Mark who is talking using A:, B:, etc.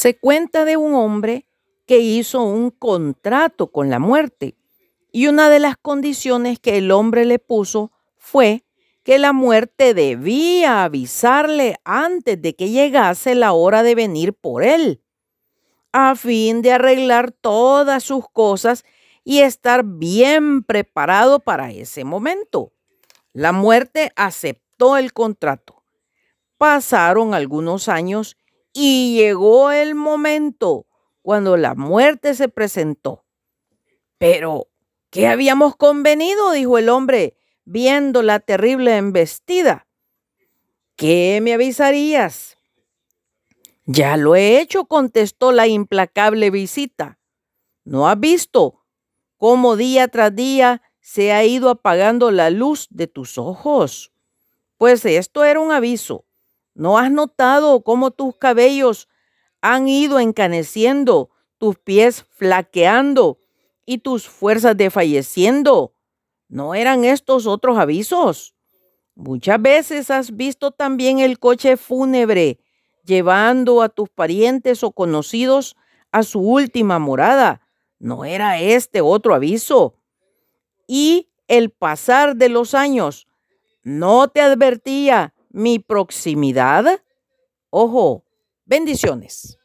A: Se cuenta de un hombre que hizo un contrato con la muerte y una de las condiciones que el hombre le puso fue que la muerte debía avisarle antes de que llegase la hora de venir por él, a fin de arreglar todas sus cosas y estar bien preparado para ese momento. La muerte aceptó el contrato. Pasaron algunos años y llegó el momento cuando la muerte se presentó. Pero, ¿qué habíamos convenido? dijo el hombre, viendo la terrible embestida. ¿Qué me avisarías? Ya lo he hecho, contestó la implacable visita. ¿No has visto cómo día tras día se ha ido apagando la luz de tus ojos? Pues esto era un aviso. ¿No has notado cómo tus cabellos han ido encaneciendo, tus pies flaqueando y tus fuerzas desfalleciendo? ¿No eran estos otros avisos? Muchas veces has visto también el coche fúnebre llevando a tus parientes o conocidos a su última morada. ¿No era este otro aviso? Y el pasar de los años, ¿no te advertía mi proximidad? Ojo, bendiciones.